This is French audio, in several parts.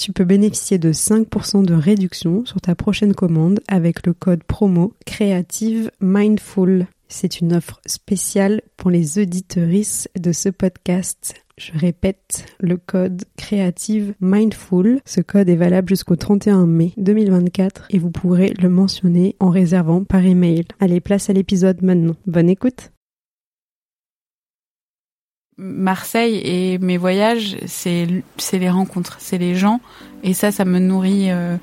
Tu peux bénéficier de 5% de réduction sur ta prochaine commande avec le code promo Creative Mindful. C'est une offre spéciale pour les auditeuristes de ce podcast. Je répète, le code Creative Mindful. Ce code est valable jusqu'au 31 mai 2024 et vous pourrez le mentionner en réservant par email. Allez, place à l'épisode maintenant. Bonne écoute. Marseille et mes voyages, c'est les rencontres, c'est les gens, et ça, ça me nourrit euh,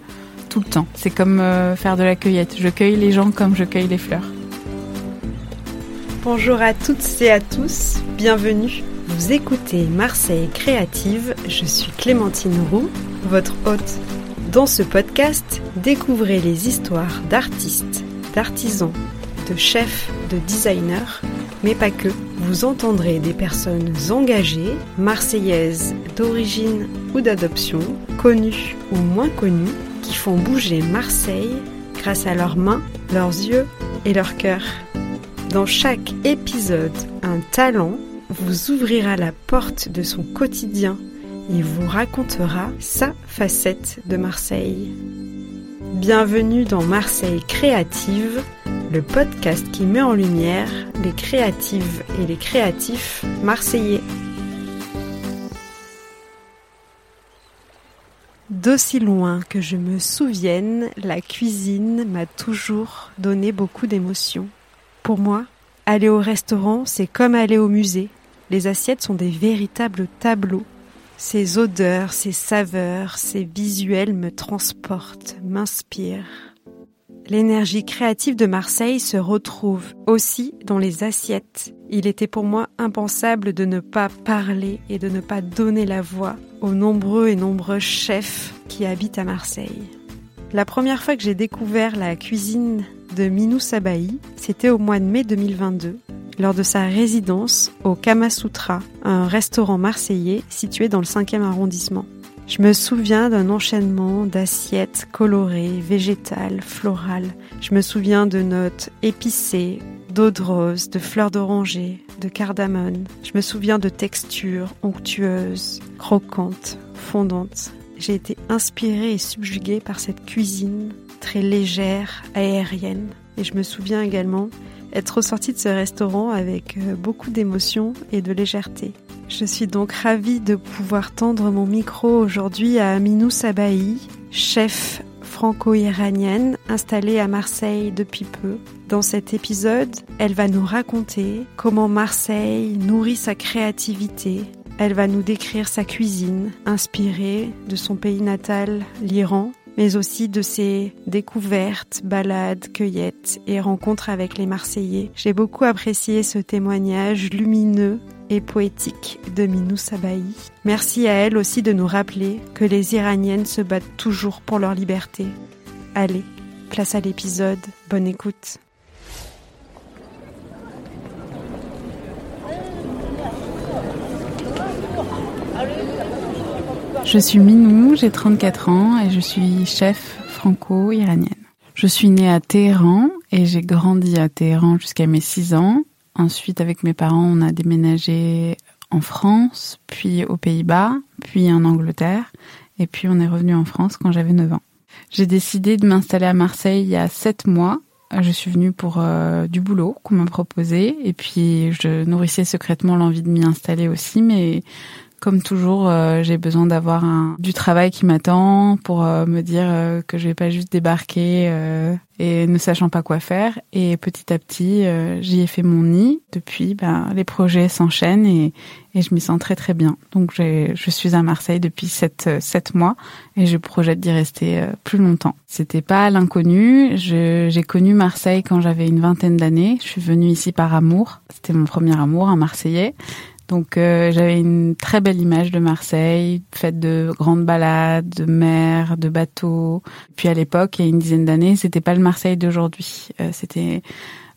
tout le temps. C'est comme euh, faire de la cueillette. Je cueille les gens comme je cueille les fleurs. Bonjour à toutes et à tous, bienvenue. Vous écoutez Marseille Créative, je suis Clémentine Roux, votre hôte. Dans ce podcast, découvrez les histoires d'artistes, d'artisans, de chefs, de designers, mais pas que. Vous entendrez des personnes engagées, marseillaises d'origine ou d'adoption, connues ou moins connues, qui font bouger Marseille grâce à leurs mains, leurs yeux et leur cœur. Dans chaque épisode, un talent vous ouvrira la porte de son quotidien et vous racontera sa facette de Marseille. Bienvenue dans Marseille Créative, le podcast qui met en lumière les créatives et les créatifs marseillais. D'aussi loin que je me souvienne, la cuisine m'a toujours donné beaucoup d'émotions. Pour moi, aller au restaurant, c'est comme aller au musée. Les assiettes sont des véritables tableaux. Ces odeurs, ces saveurs, ces visuels me transportent, m'inspirent. L'énergie créative de Marseille se retrouve aussi dans les assiettes. Il était pour moi impensable de ne pas parler et de ne pas donner la voix aux nombreux et nombreux chefs qui habitent à Marseille. La première fois que j'ai découvert la cuisine de Minou Sabahi, c'était au mois de mai 2022, lors de sa résidence au Kamasutra, un restaurant marseillais situé dans le 5e arrondissement. Je me souviens d'un enchaînement d'assiettes colorées, végétales, florales. Je me souviens de notes épicées, d'eau de rose, de fleurs d'oranger, de cardamone. Je me souviens de textures onctueuses, croquantes, fondantes. J'ai été inspirée et subjuguée par cette cuisine très légère, aérienne. Et je me souviens également être ressortie de ce restaurant avec euh, beaucoup d'émotion et de légèreté. Je suis donc ravie de pouvoir tendre mon micro aujourd'hui à Aminou Sabahi, chef franco-iranienne installée à Marseille depuis peu. Dans cet épisode, elle va nous raconter comment Marseille nourrit sa créativité. Elle va nous décrire sa cuisine, inspirée de son pays natal, l'Iran, mais aussi de ses découvertes, balades, cueillettes et rencontres avec les Marseillais. J'ai beaucoup apprécié ce témoignage lumineux et poétique de Minou Sabahi. Merci à elle aussi de nous rappeler que les Iraniennes se battent toujours pour leur liberté. Allez, place à l'épisode, bonne écoute. Je suis Minou, j'ai 34 ans et je suis chef franco-iranienne. Je suis née à Téhéran et j'ai grandi à Téhéran jusqu'à mes 6 ans. Ensuite, avec mes parents, on a déménagé en France, puis aux Pays-Bas, puis en Angleterre, et puis on est revenu en France quand j'avais 9 ans. J'ai décidé de m'installer à Marseille il y a 7 mois. Je suis venue pour euh, du boulot qu'on m'a proposé, et puis je nourrissais secrètement l'envie de m'y installer aussi, mais Comme toujours, euh, j'ai besoin d'avoir du travail qui m'attend pour euh, me dire euh, que je vais pas juste débarquer et ne sachant pas quoi faire. Et petit à petit, j'y ai fait mon nid. Depuis, ben, les projets s'enchaînent et, et je m'y sens très très bien. Donc je suis à Marseille depuis sept, sept mois et je projette d'y rester plus longtemps. C'était pas l'inconnu. J'ai connu Marseille quand j'avais une vingtaine d'années. Je suis venue ici par amour. C'était mon premier amour, un Marseillais. Donc euh, j'avais une très belle image de Marseille, faite de grandes balades, de mer, de bateaux. Puis à l'époque, il y a une dizaine d'années, c'était pas le Marseille d'aujourd'hui. Euh, c'était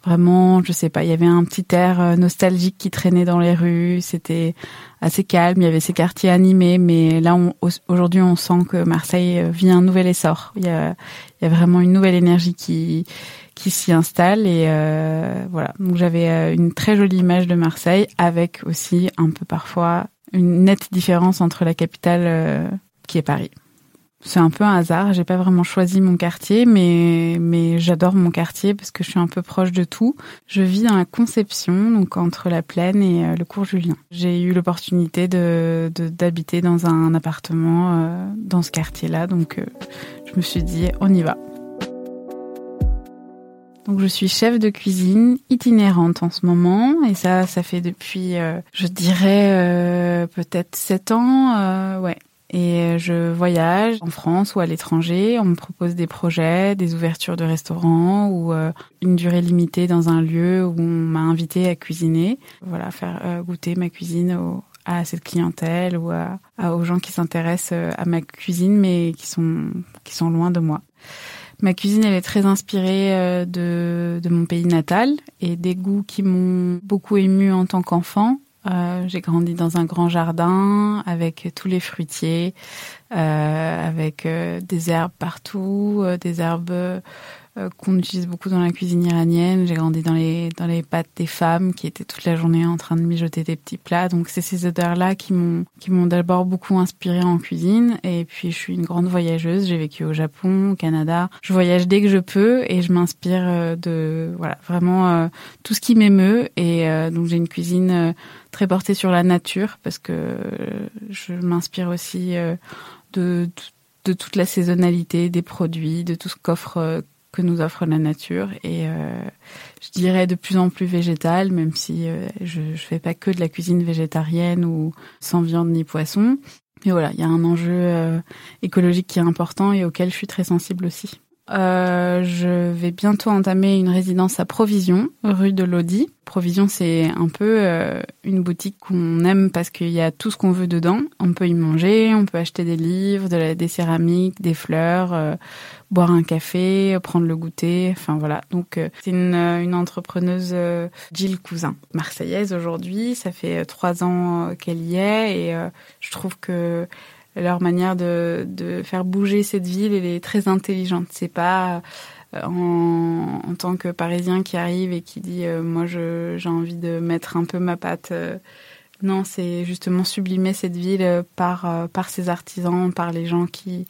vraiment, je sais pas, il y avait un petit air euh, nostalgique qui traînait dans les rues. C'était assez calme, il y avait ces quartiers animés, mais là aujourd'hui on sent que Marseille vit un nouvel essor. Il y a, vraiment une nouvelle énergie qui qui s'y installe et euh, voilà. Donc j'avais euh, une très jolie image de Marseille avec aussi un peu parfois une nette différence entre la capitale euh, qui est Paris. C'est un peu un hasard, j'ai pas vraiment choisi mon quartier, mais mais j'adore mon quartier parce que je suis un peu proche de tout. Je vis dans la Conception, donc entre la Plaine et le cours Julien. J'ai eu l'opportunité de d'habiter dans un appartement dans ce quartier-là, donc je me suis dit on y va. Donc je suis chef de cuisine itinérante en ce moment et ça ça fait depuis euh, je dirais euh, peut-être sept ans euh, ouais et je voyage en France ou à l'étranger. On me propose des projets, des ouvertures de restaurants ou une durée limitée dans un lieu où on m'a invité à cuisiner. Voilà, faire goûter ma cuisine à cette clientèle ou à, aux gens qui s'intéressent à ma cuisine mais qui sont qui sont loin de moi. Ma cuisine, elle est très inspirée euh, de, de mon pays natal et des goûts qui m'ont beaucoup ému en tant qu'enfant. Euh, j'ai grandi dans un grand jardin avec tous les fruitiers, euh, avec euh, des herbes partout, des herbes qu'on utilise beaucoup dans la cuisine iranienne. J'ai grandi dans les dans les pâtes des femmes qui étaient toute la journée en train de mijoter des petits plats. Donc c'est ces odeurs-là qui m'ont qui m'ont d'abord beaucoup inspirée en cuisine. Et puis je suis une grande voyageuse. J'ai vécu au Japon, au Canada. Je voyage dès que je peux et je m'inspire euh, de voilà vraiment euh, tout ce qui m'émeut. Et donc j'ai une cuisine très portée sur la nature parce que je m'inspire aussi de de toute la saisonnalité des produits, de tout ce qu'offre que nous offre la nature et euh, je dirais de plus en plus végétale, même si euh, je ne fais pas que de la cuisine végétarienne ou sans viande ni poisson. Mais voilà, il y a un enjeu euh, écologique qui est important et auquel je suis très sensible aussi. Euh, je vais bientôt entamer une résidence à Provision, rue de Lodi. Provision, c'est un peu euh, une boutique qu'on aime parce qu'il y a tout ce qu'on veut dedans. On peut y manger, on peut acheter des livres, des céramiques, des fleurs, euh, boire un café, prendre le goûter. Enfin voilà. Donc c'est une, une entrepreneuse Gilles Cousin, marseillaise aujourd'hui. Ça fait trois ans qu'elle y est et je trouve que leur manière de, de faire bouger cette ville, elle est très intelligente. C'est pas euh, en, en, tant que Parisien qui arrive et qui dit euh, moi j'ai envie de mettre un peu ma patte. Euh. non, c'est justement sublimer cette ville par par ses artisans, par les gens qui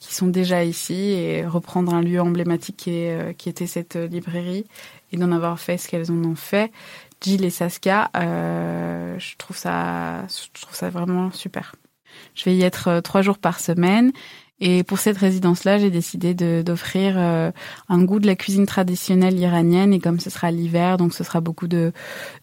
qui sont déjà ici et reprendre un lieu emblématique qui, est, qui était cette librairie et d'en avoir fait ce qu'elles en ont fait. Jill et Saskia, euh, je trouve ça je trouve ça vraiment super. Je vais y être euh, trois jours par semaine. Et pour cette résidence-là, j'ai décidé d'offrir euh, un goût de la cuisine traditionnelle iranienne. Et comme ce sera l'hiver, donc ce sera beaucoup de,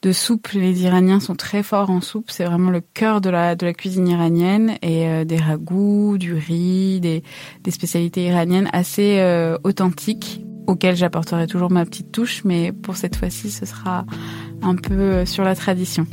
de soupe. Les Iraniens sont très forts en soupe. C'est vraiment le cœur de la, de la cuisine iranienne. Et euh, des ragoûts, du riz, des, des spécialités iraniennes assez authentiques auxquelles j'apporterai toujours ma petite touche. Mais pour cette fois-ci, ce sera un peu sur la tradition.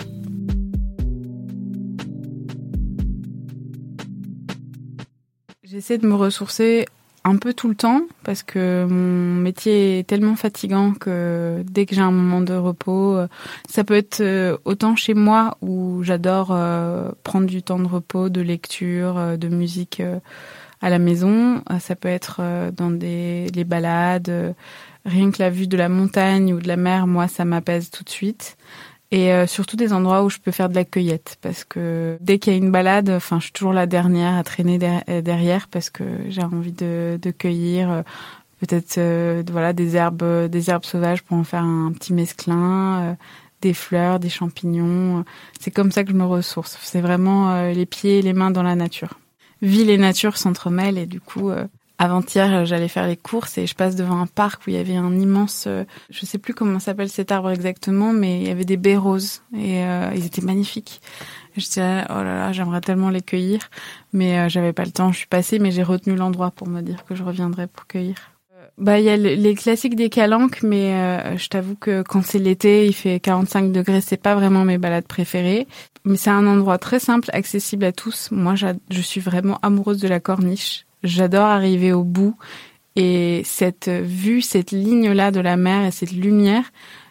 J'essaie de me ressourcer un peu tout le temps parce que mon métier est tellement fatigant que dès que j'ai un moment de repos, euh, ça peut être euh, autant chez moi où j'adore euh, prendre du temps de repos, de lecture, de musique à la maison. Ça peut être dans des les balades. Rien que la vue de la montagne ou de la mer, moi, ça m'apaise tout de suite et euh, surtout des endroits où je peux faire de la cueillette parce que dès qu'il y a une balade, enfin je suis toujours la dernière à traîner euh, derrière parce que j'ai envie de, de cueillir euh, peut-être voilà des herbes des herbes sauvages pour en faire un petit mesclin, des fleurs, des champignons. C'est comme ça que je me ressource. C'est vraiment les pieds et les mains dans la nature. Ville et nature s'entremêlent et du coup, avant-hier, j'allais faire les courses et je passe devant un parc où il y avait un immense, je sais plus comment s'appelle cet arbre exactement, mais il y avait des baies roses et ils étaient magnifiques. Je disais, oh là là, j'aimerais tellement les cueillir, mais euh, j'avais pas le temps. Je suis passée, mais j'ai retenu l'endroit pour me dire que je reviendrai pour cueillir. Euh, bah, il y a les classiques des calanques, mais euh, je t'avoue que quand c'est l'été, il fait 45 degrés, c'est pas vraiment mes balades préférées. Mais c'est un endroit très simple, accessible à tous. Moi, je suis vraiment amoureuse de la corniche. J'adore arriver au bout et cette vue, cette ligne-là de la mer et cette lumière,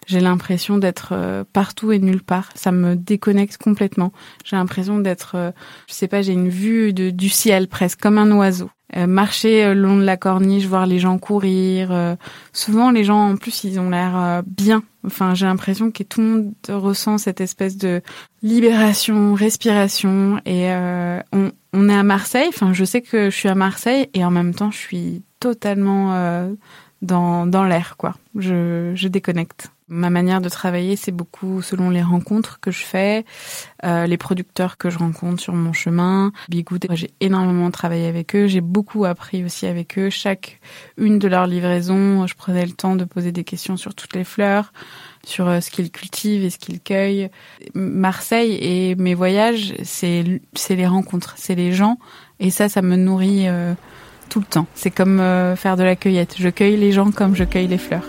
j'ai l'impression d'être euh, partout et nulle part. Ça me déconnecte complètement. J'ai l'impression d'être, euh, je sais pas, j'ai une vue de, du ciel presque comme un oiseau. Euh, marcher le long de la corniche, voir les gens courir. souvent, les gens en plus, ils ont l'air bien. Enfin, j'ai l'impression que tout le monde ressent cette espèce de libération, respiration. Et on, on est à Marseille. Enfin, je sais que je suis à Marseille et en même temps, je suis totalement dans, dans l'air, quoi. Je, je déconnecte. Ma manière de travailler, c'est beaucoup selon les rencontres que je fais, euh, les producteurs que je rencontre sur mon chemin. Bigoud, j'ai énormément travaillé avec eux, j'ai beaucoup appris aussi avec eux. Chaque une de leurs livraisons, je prenais le temps de poser des questions sur toutes les fleurs, sur euh, ce qu'ils cultivent et ce qu'ils cueillent. Marseille et mes voyages, c'est les rencontres, c'est les gens, et ça, ça me nourrit euh, tout le temps. C'est comme euh, faire de la cueillette. Je cueille les gens comme je cueille les fleurs.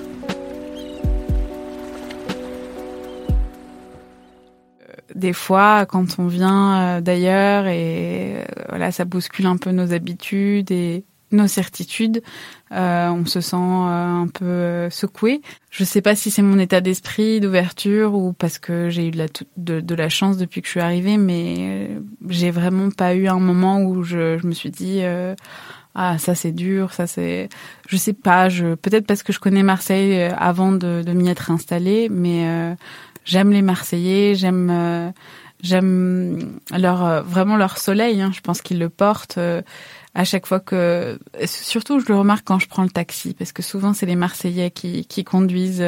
des fois, quand on vient d'ailleurs et voilà, ça bouscule un peu nos habitudes et nos certitudes, euh, on se sent un peu secoué. Je sais pas si c'est mon état d'esprit, d'ouverture ou parce que j'ai eu de la, de, la chance depuis que je suis arrivée, mais j'ai vraiment pas eu un moment où je, me suis dit ah ça c'est dur, ça c'est, je sais pas, je peut-être parce que je connais Marseille avant de, de m'y être installée, mais j'aime les Marseillais, j'aime euh, j'aime leur euh, vraiment leur soleil. Hein. Je pense qu'ils le portent euh, à chaque fois que, surtout je le remarque quand je prends le taxi, parce que souvent c'est les Marseillais qui, qui conduisent,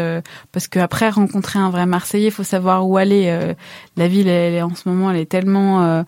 parce qu'après rencontrer un vrai Marseillais, il faut savoir où aller. la ville, elle, est en ce moment, elle est tellement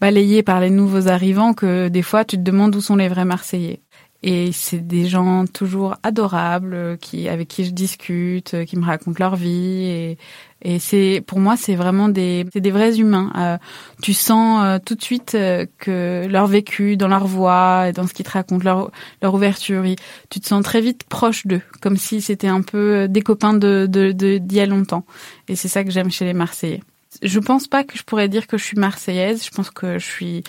balayée par les nouveaux arrivants que des fois tu te demandes où sont les vrais Marseillais. Et c'est des gens toujours adorables, qui avec qui je discute, qui me racontent leur vie. Et, et c'est pour moi, c'est vraiment des, c'est des vrais humains. Euh, tu sens euh, tout de suite euh, que leur vécu, dans leur voix, et dans ce qu'ils te racontent, leur, leur ouverture, tu te sens très vite proche d'eux, comme si c'était un peu des copains de de, d'il y a longtemps. Et c'est ça que j'aime chez les Marseillais. Je pense pas que je pourrais dire que je suis marseillaise. Je pense que je suis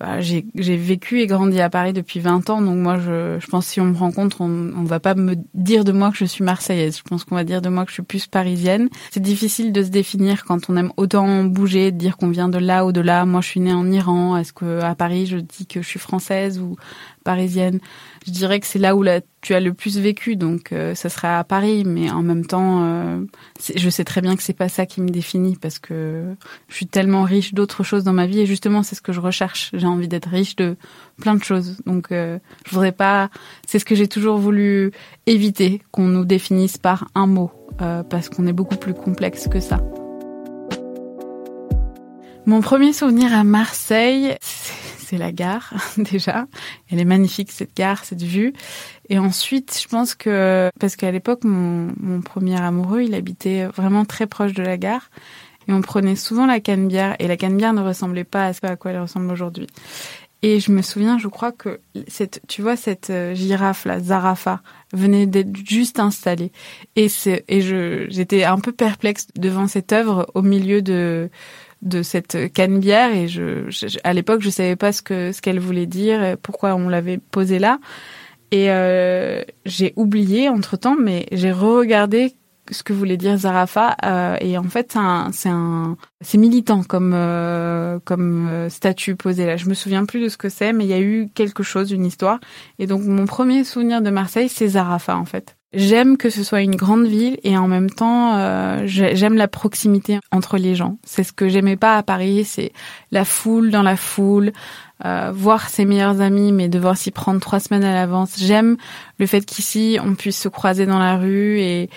bah, j'ai vécu et grandi à Paris depuis 20 ans, donc moi je, je pense que si on me rencontre, on, on va pas me dire de moi que je suis marseillaise. Je pense qu'on va dire de moi que je suis plus parisienne. C'est difficile de se définir quand on aime autant bouger, de dire qu'on vient de là ou de là. Moi je suis née en Iran. Est-ce que à Paris je dis que je suis française ou parisienne? Je dirais que c'est là où tu as le plus vécu, donc euh, ça serait à Paris. Mais en même temps, euh, je sais très bien que c'est pas ça qui me définit parce que je suis tellement riche d'autres choses dans ma vie et justement c'est ce que je recherche. J'ai envie d'être riche de plein de choses. Donc euh, je voudrais pas. C'est ce que j'ai toujours voulu éviter qu'on nous définisse par un mot euh, parce qu'on est beaucoup plus complexe que ça. Mon premier souvenir à Marseille, c'est la gare déjà. Elle est magnifique cette gare, cette vue. Et ensuite, je pense que parce qu'à l'époque, mon, mon premier amoureux, il habitait vraiment très proche de la gare. Et on prenait souvent la canne-bière. Et la canne-bière ne ressemblait pas à ce à quoi elle ressemble aujourd'hui. Et je me souviens, je crois que cette, tu vois, cette euh, girafe là, Zarafa, venait d'être juste installée. Et c'est, et je, j'étais un peu perplexe devant cette œuvre au milieu de de cette canne-bière et je, à l'époque je savais pas ce que ce qu'elle voulait dire pourquoi on l'avait posée là. Et euh, j'ai oublié entre temps mais j'ai re-regardé ce que voulait dire Zarafa euh, et en fait c'est un c'est militant comme euh, comme euh, statut posé là. Je me souviens plus de ce que c'est mais il y a eu quelque chose une histoire. Et donc mon premier souvenir de Marseille c'est Zarafa en fait J'aime que ce soit une grande ville et en même temps, euh, j'aime la proximité entre les gens. C'est ce que j'aimais pas à Paris, c'est la foule dans la foule, euh, voir ses meilleurs amis, mais devoir s'y prendre trois semaines à l'avance. J'aime le fait qu'ici on puisse se croiser dans la rue et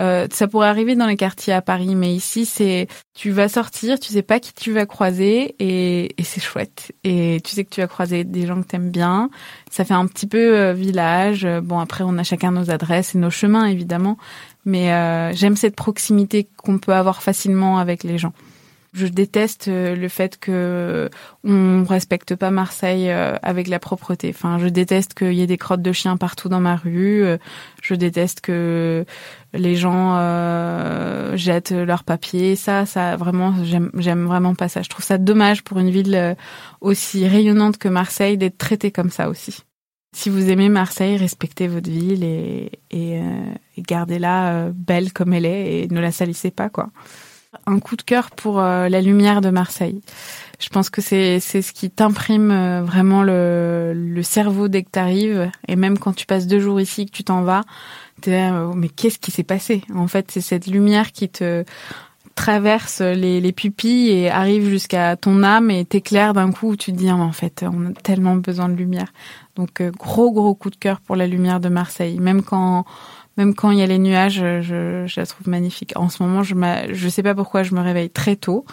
Euh, ça pourrait arriver dans les quartiers à Paris, mais ici, c'est tu vas sortir, tu sais pas qui tu vas croiser et, et c'est chouette. Et tu sais que tu vas croiser des gens que t'aimes bien. Ça fait un petit peu euh, village. Bon, après, on a chacun nos adresses et nos chemins, évidemment. Mais euh, j'aime cette proximité qu'on peut avoir facilement avec les gens. Je déteste euh, le fait que on respecte pas Marseille euh, avec la propreté. Enfin, je déteste qu'il y ait des crottes de chiens partout dans ma rue. Euh, je déteste que les gens jettent leurs papiers. Ça, ça vraiment, j'aime vraiment pas ça. Je trouve ça dommage pour une ville aussi rayonnante que Marseille d'être traitée comme ça aussi. Si vous aimez Marseille, respectez votre ville et, et, et gardez-la belle comme elle est et ne la salissez pas, quoi un coup de cœur pour euh, la lumière de Marseille. Je pense que c'est c'est ce qui t'imprime euh, vraiment le, le cerveau dès que t'arrives et même quand tu passes deux jours ici que tu t'en vas, t'es là, oh, mais qu'est-ce qui s'est passé? En fait, c'est cette lumière qui te traverse les, les pupilles et arrive jusqu'à ton âme et t'éclaire d'un coup où tu te dis ah, en fait on a tellement besoin de lumière. Donc euh, gros gros coup de cœur pour la lumière de Marseille. Même quand même quand il y a les nuages, je, je la trouve magnifique. En ce moment, je je sais pas pourquoi je me réveille très tôt.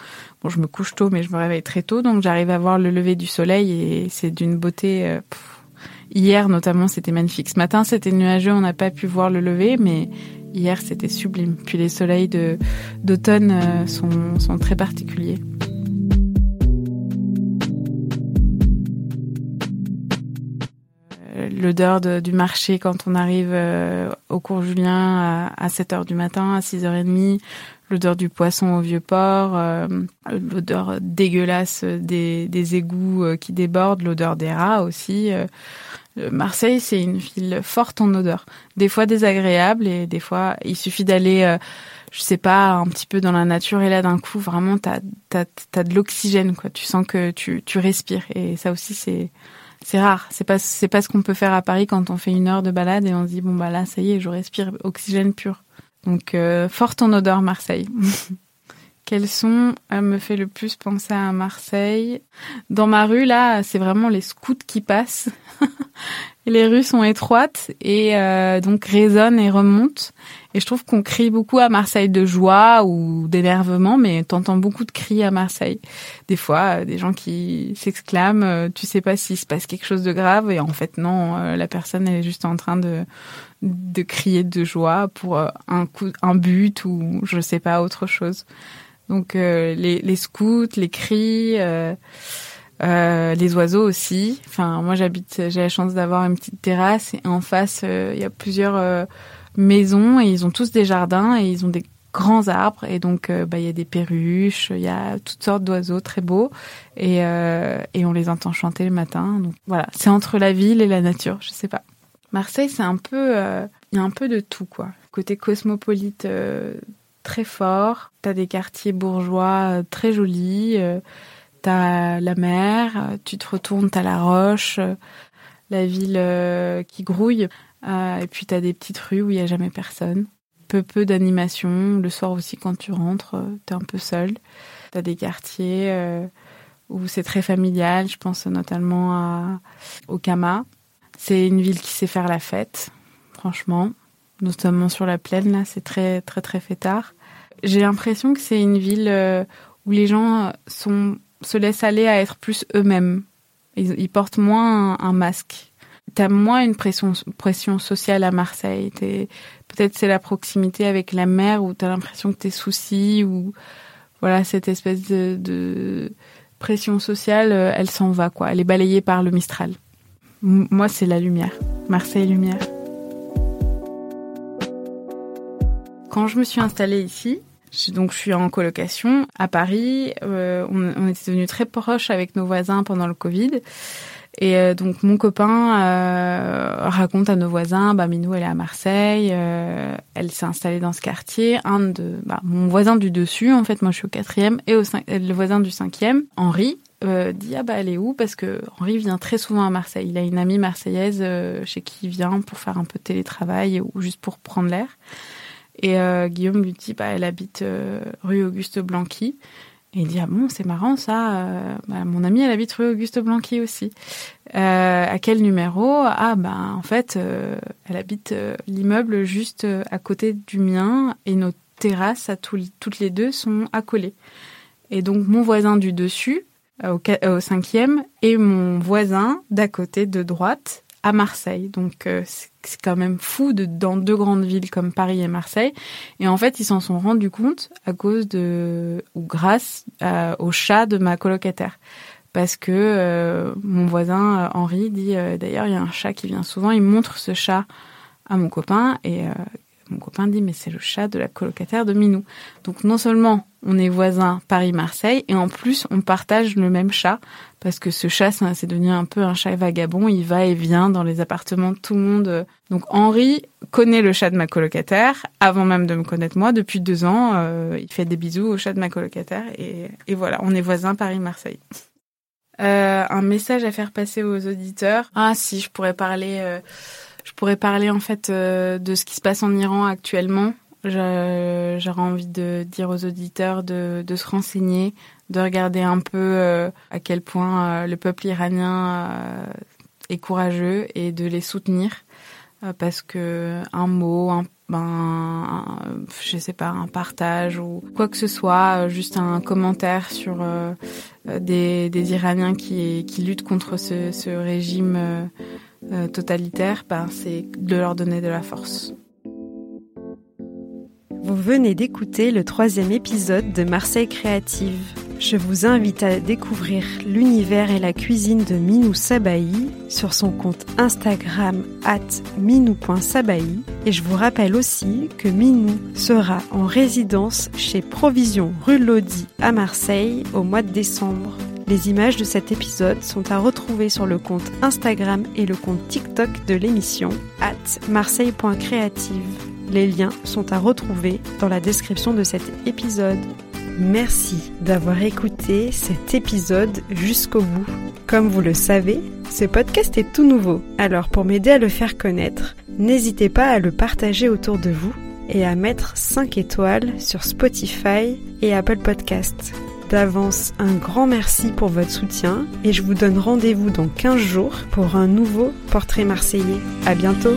Bon, je me couche tôt, mais je me réveille très tôt, donc j'arrive à voir le lever du soleil et c'est d'une beauté. Euh, hier, notamment, c'était magnifique. Ce matin, c'était nuageux, on n'a pas pu voir le lever, mais hier, c'était sublime. Puis les soleils de d'automne euh, sont, sont très particuliers. L'odeur du marché quand on arrive euh, au cours Julien à, 7 heures du matin, à 6h30, l'odeur du poisson au vieux port, euh, l'odeur dégueulasse des, des égouts euh, qui débordent, l'odeur des rats aussi. Marseille, c'est une ville forte en odeur, des fois désagréable et des fois il suffit d'aller je sais pas, un petit peu dans la nature et là d'un coup vraiment t'as t'as t'as de l'oxygène quoi. Tu sens que tu tu respires et ça aussi c'est c'est rare. C'est pas c'est pas ce qu'on peut faire à Paris quand on fait une heure de balade et on se dit bon bah là ça y est, je respire oxygène pur. Donc euh, forte en odeur Marseille. Quel son euh, me fait le plus penser à Marseille? Dans ma rue là, c'est vraiment les scouts qui passent. les rues sont étroites et euh, donc résonnent et remontent. Et je trouve qu'on crie beaucoup à Marseille de joie ou d'énervement, mais t'entends beaucoup de cris à Marseille. Des fois, euh, des gens qui s'exclament, euh, tu sais pas s'il se passe quelque chose de grave, et en fait non, la personne elle est juste en train de de crier de joie pour un coup, un but ou je sais pas autre chose. Donc les, les scouts, les cris. Euh, les oiseaux aussi. Enfin, moi j'habite, j'ai la chance d'avoir une petite terrasse et en face euh, il y a plusieurs euh, maisons et ils ont tous des jardins et ils ont des grands arbres et donc bah il y a des perruches, il y a toutes sortes d'oiseaux très beaux et et on les entend chanter le matin. Donc voilà, c'est entre la ville et la nature, je sais pas. Marseille, c'est un peu il y a un peu de tout quoi. Côté cosmopolite très fort, t'as des quartiers bourgeois très jolis T'as la mer, tu te retournes, t'as la roche, la ville euh, qui grouille, euh, et puis t'as des petites rues où il y a jamais personne. Peu peu d'animation. Le soir aussi, quand tu rentres, euh, t'es un peu seul. T'as des quartiers où c'est très familial. Je pense notamment à, au Kama. C'est une ville qui sait faire la fête, franchement. Notamment sur la plaine, là, c'est très très très fêtard. J'ai l'impression que c'est une ville où les gens sont se laissent aller à être plus eux-mêmes. Ils, portent moins un, masque. T'as moins une pression, sociale à Marseille. Peut-être c'est la proximité avec la mer où t'as l'impression que tes soucis ou voilà cette espèce de, pression sociale, euh, elle s'en va. Elle est balayée par le Mistral. moi, c'est la lumière. Marseille lumière. Quand je me suis installée ici, donc je suis en colocation à Paris. Euh, on, on, était devenus très proches avec nos voisins pendant le Covid. Et euh, donc mon copain euh, raconte à nos voisins, bah Minou elle est à Marseille, euh, elle s'est installée dans ce quartier. Un de bah, mon voisin du dessus, en fait moi je suis au quatrième et au le voisin du cinquième, Henri, dit ah bah elle est où? Parce que Henri vient très souvent à Marseille. Il a une amie marseillaise chez qui il vient pour faire un peu de télétravail ou juste pour prendre l'air. Et euh, Guillaume lui dit, bah, elle habite euh, rue Auguste Blanqui. Et il dit ah bon c'est marrant ça. Euh, bah, mon amie elle habite rue Auguste Blanqui aussi. Euh, à quel numéro? Ah ben en fait euh, elle habite l'immeuble juste à côté du mien et nos terrasses à toutes les deux sont accolées. Et donc mon voisin du dessus au cinquième et mon voisin d'à côté de droite à Marseille. Donc c'est quand même fou de, dans deux grandes villes comme Paris et Marseille. Et en fait, ils s'en sont rendus compte à cause de, ou grâce au chat de ma colocataire. Parce que euh, mon voisin euh, Henri dit, euh, d'ailleurs, il y a un chat qui vient souvent, il montre ce chat à mon copain et mon copain dit, mais c'est le chat de la colocataire de Minou. Donc non seulement on est voisins Paris-Marseille et en plus on partage le même chat parce que ce chat, c'est devenu un peu un chat vagabond. Il va et vient dans les appartements de tout le monde. Donc Henri connaît le chat de ma colocataire avant même de me connaître moi. Depuis deux ans, euh, il fait des bisous au chat de ma colocataire et, voilà, on est voisins Paris-Marseille. Euh, un message à faire passer aux auditeurs. Ah si, je pourrais parler, euh, je pourrais parler en fait de ce qui se passe en Iran actuellement. J'aurais envie de dire aux auditeurs de, de se renseigner, de regarder un peu euh, à quel point euh, le peuple iranien euh, est courageux et de les soutenir parce que un mot, un, ben, je sais pas, un partage ou quoi que ce soit, juste un commentaire sur des, des, Iraniens qui, qui luttent contre ce, ce régime totalitaire, ben, c'est de leur donner de la force. Vous venez d'écouter le troisième épisode de Marseille Créative. Je vous invite à découvrir l'univers et la cuisine de Minou Sabahi sur son compte Instagram at minou.sabahi et je vous rappelle aussi que Minou sera en résidence chez Provision rue Lodi à Marseille au mois de décembre. Les images de cet épisode sont à retrouver sur le compte Instagram et le compte TikTok de l'émission at marseille.creative. Les liens sont à retrouver dans la description de cet épisode. Merci d'avoir écouté cet épisode jusqu'au bout. Comme vous le savez, ce podcast est tout nouveau, alors pour m'aider à le faire connaître, n'hésitez pas à le partager autour de vous et à mettre 5 étoiles sur Spotify et Apple Podcasts. D'avance, un grand merci pour votre soutien et je vous donne rendez-vous dans 15 jours pour un nouveau portrait marseillais. À bientôt!